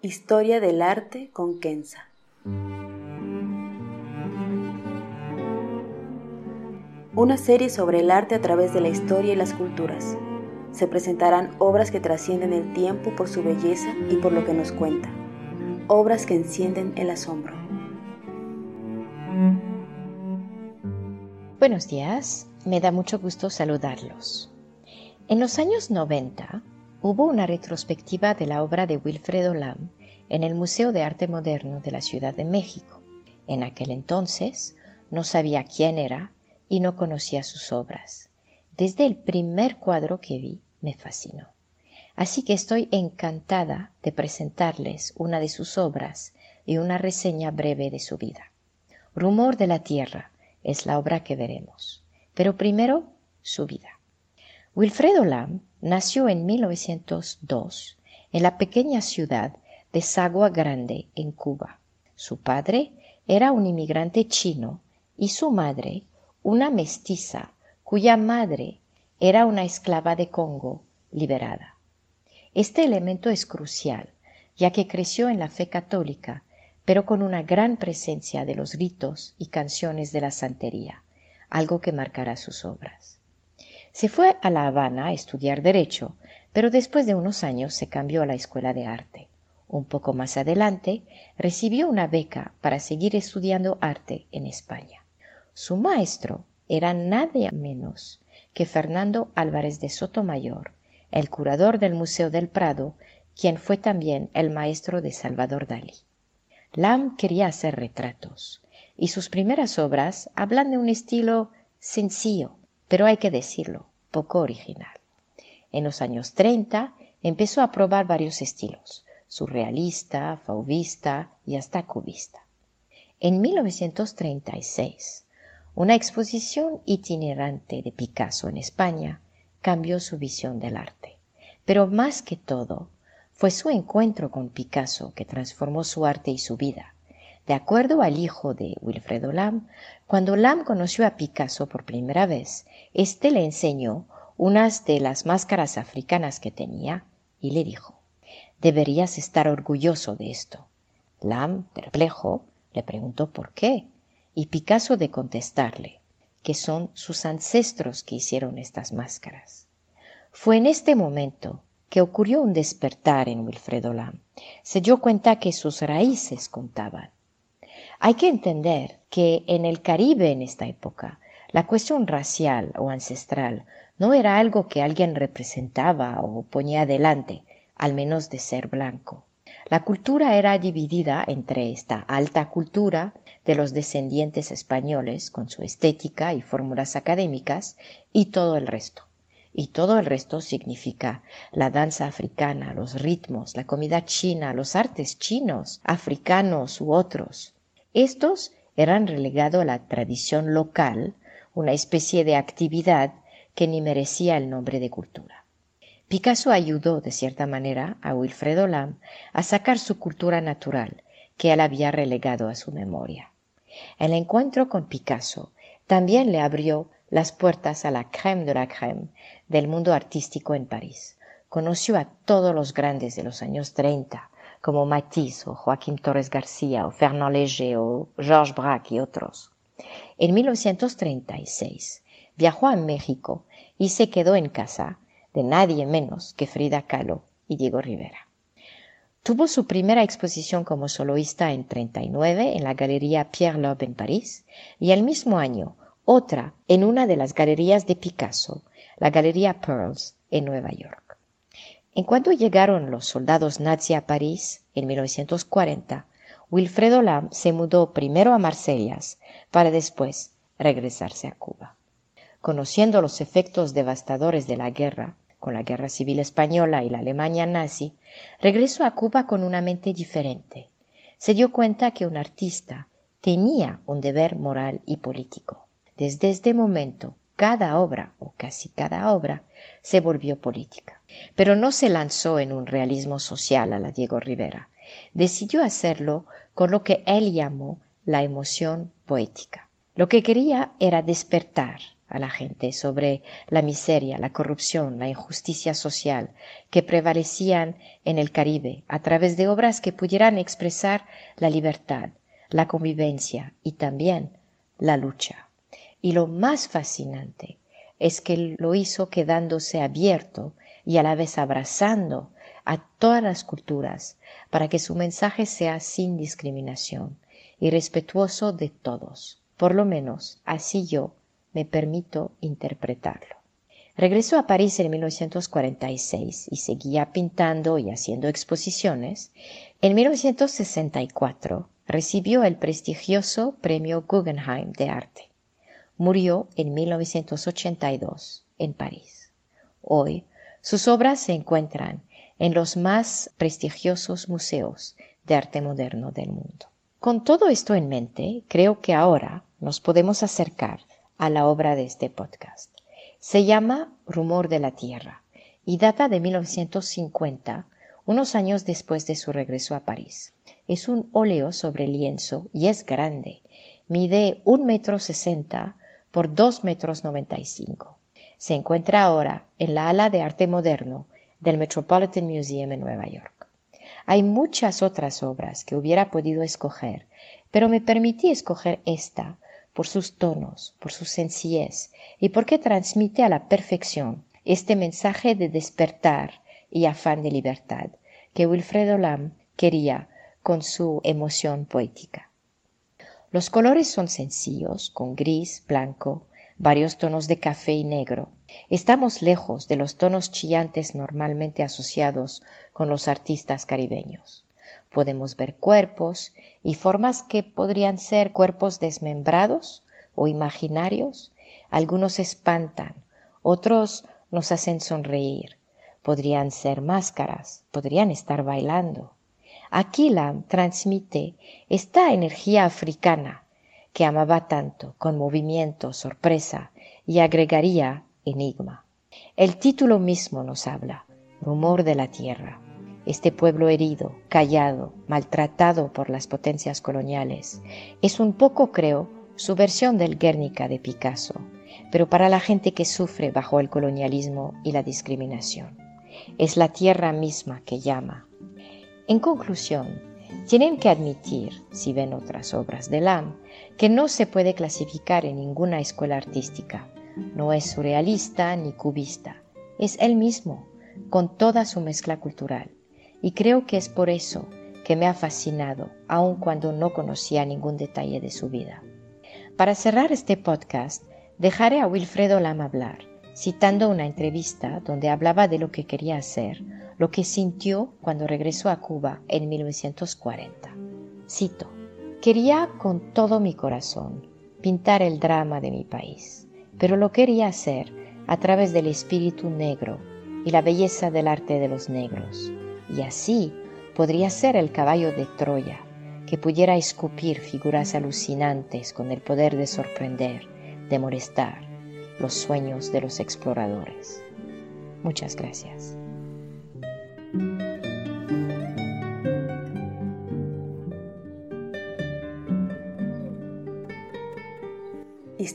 Historia del arte con Kenza. Una serie sobre el arte a través de la historia y las culturas. Se presentarán obras que trascienden el tiempo por su belleza y por lo que nos cuenta. Obras que encienden el asombro. Buenos días, me da mucho gusto saludarlos. En los años 90 hubo una retrospectiva de la obra de Wilfredo Lam en el Museo de Arte Moderno de la Ciudad de México. En aquel entonces no sabía quién era y no conocía sus obras. Desde el primer cuadro que vi me fascinó. Así que estoy encantada de presentarles una de sus obras y una reseña breve de su vida. Rumor de la Tierra es la obra que veremos. Pero primero, su vida. Wilfredo Lam nació en 1902 en la pequeña ciudad de Sagua Grande, en Cuba. Su padre era un inmigrante chino y su madre una mestiza cuya madre era una esclava de Congo liberada. Este elemento es crucial, ya que creció en la fe católica, pero con una gran presencia de los ritos y canciones de la santería, algo que marcará sus obras. Se fue a La Habana a estudiar derecho, pero después de unos años se cambió a la escuela de arte. Un poco más adelante recibió una beca para seguir estudiando arte en España. Su maestro era nadie menos que Fernando Álvarez de Sotomayor, el curador del Museo del Prado, quien fue también el maestro de Salvador Dalí. Lam quería hacer retratos, y sus primeras obras hablan de un estilo sencillo, pero hay que decirlo, poco original. En los años 30 empezó a probar varios estilos, surrealista, fauvista y hasta cubista. En 1936, una exposición itinerante de Picasso en España cambió su visión del arte. Pero más que todo, fue su encuentro con Picasso que transformó su arte y su vida. De acuerdo al hijo de Wilfredo Lam, cuando Lam conoció a Picasso por primera vez, éste le enseñó unas de las máscaras africanas que tenía y le dijo, deberías estar orgulloso de esto. Lam, perplejo, le preguntó por qué y Picasso de contestarle que son sus ancestros que hicieron estas máscaras. Fue en este momento que ocurrió un despertar en Wilfredo Lam. Se dio cuenta que sus raíces contaban. Hay que entender que en el Caribe en esta época la cuestión racial o ancestral no era algo que alguien representaba o ponía adelante, al menos de ser blanco. La cultura era dividida entre esta alta cultura de los descendientes españoles con su estética y fórmulas académicas y todo el resto. Y todo el resto significa la danza africana, los ritmos, la comida china, los artes chinos, africanos u otros. Estos eran relegados a la tradición local, una especie de actividad que ni merecía el nombre de cultura. Picasso ayudó, de cierta manera, a Wilfredo Lam a sacar su cultura natural, que él había relegado a su memoria. El encuentro con Picasso también le abrió las puertas a la crème de la crème del mundo artístico en París. Conoció a todos los grandes de los años 30, como Matisse o Joaquín Torres García o Fernand Léger o Georges Braque y otros. En 1936 viajó a México y se quedó en casa de nadie menos que Frida Kahlo y Diego Rivera. Tuvo su primera exposición como soloista en 39 en la Galería Pierre Loeb en París y el mismo año otra en una de las galerías de Picasso, la Galería Pearls en Nueva York. En cuanto llegaron los soldados nazis a París en 1940, Wilfredo Lam se mudó primero a Marsellas para después regresarse a Cuba. Conociendo los efectos devastadores de la guerra, con la guerra civil española y la Alemania nazi, regresó a Cuba con una mente diferente. Se dio cuenta que un artista tenía un deber moral y político. Desde este momento, cada obra, o casi cada obra, se volvió política. Pero no se lanzó en un realismo social a la Diego Rivera. Decidió hacerlo con lo que él llamó la emoción poética. Lo que quería era despertar a la gente sobre la miseria, la corrupción, la injusticia social que prevalecían en el Caribe a través de obras que pudieran expresar la libertad, la convivencia y también la lucha. Y lo más fascinante es que lo hizo quedándose abierto y a la vez abrazando a todas las culturas para que su mensaje sea sin discriminación y respetuoso de todos. Por lo menos así yo me permito interpretarlo. Regresó a París en 1946 y seguía pintando y haciendo exposiciones. En 1964 recibió el prestigioso Premio Guggenheim de Arte. Murió en 1982 en París. Hoy sus obras se encuentran en los más prestigiosos museos de arte moderno del mundo. Con todo esto en mente, creo que ahora nos podemos acercar a la obra de este podcast. Se llama Rumor de la Tierra y data de 1950, unos años después de su regreso a París. Es un óleo sobre lienzo y es grande. Mide un metro sesenta por dos metros noventa y cinco. Se encuentra ahora en la ala de arte moderno del Metropolitan Museum en Nueva York. Hay muchas otras obras que hubiera podido escoger, pero me permití escoger esta por sus tonos, por su sencillez y porque transmite a la perfección este mensaje de despertar y afán de libertad que Wilfredo Lam quería con su emoción poética. Los colores son sencillos, con gris, blanco, varios tonos de café y negro. Estamos lejos de los tonos chillantes normalmente asociados con los artistas caribeños. Podemos ver cuerpos y formas que podrían ser cuerpos desmembrados o imaginarios. Algunos espantan, otros nos hacen sonreír. Podrían ser máscaras, podrían estar bailando. Aquilam transmite esta energía africana que amaba tanto, con movimiento, sorpresa y agregaría enigma. El título mismo nos habla, rumor de la tierra este pueblo herido, callado, maltratado por las potencias coloniales. Es un poco, creo, su versión del Guernica de Picasso, pero para la gente que sufre bajo el colonialismo y la discriminación. Es la tierra misma que llama. En conclusión, tienen que admitir, si ven otras obras de Lam, que no se puede clasificar en ninguna escuela artística. No es surrealista ni cubista. Es él mismo, con toda su mezcla cultural y creo que es por eso que me ha fascinado, aun cuando no conocía ningún detalle de su vida. Para cerrar este podcast, dejaré a Wilfredo Lam hablar, citando una entrevista donde hablaba de lo que quería hacer, lo que sintió cuando regresó a Cuba en 1940. Cito, quería con todo mi corazón pintar el drama de mi país, pero lo quería hacer a través del espíritu negro y la belleza del arte de los negros y así podría ser el caballo de Troya, que pudiera escupir figuras alucinantes con el poder de sorprender, de molestar los sueños de los exploradores. Muchas gracias.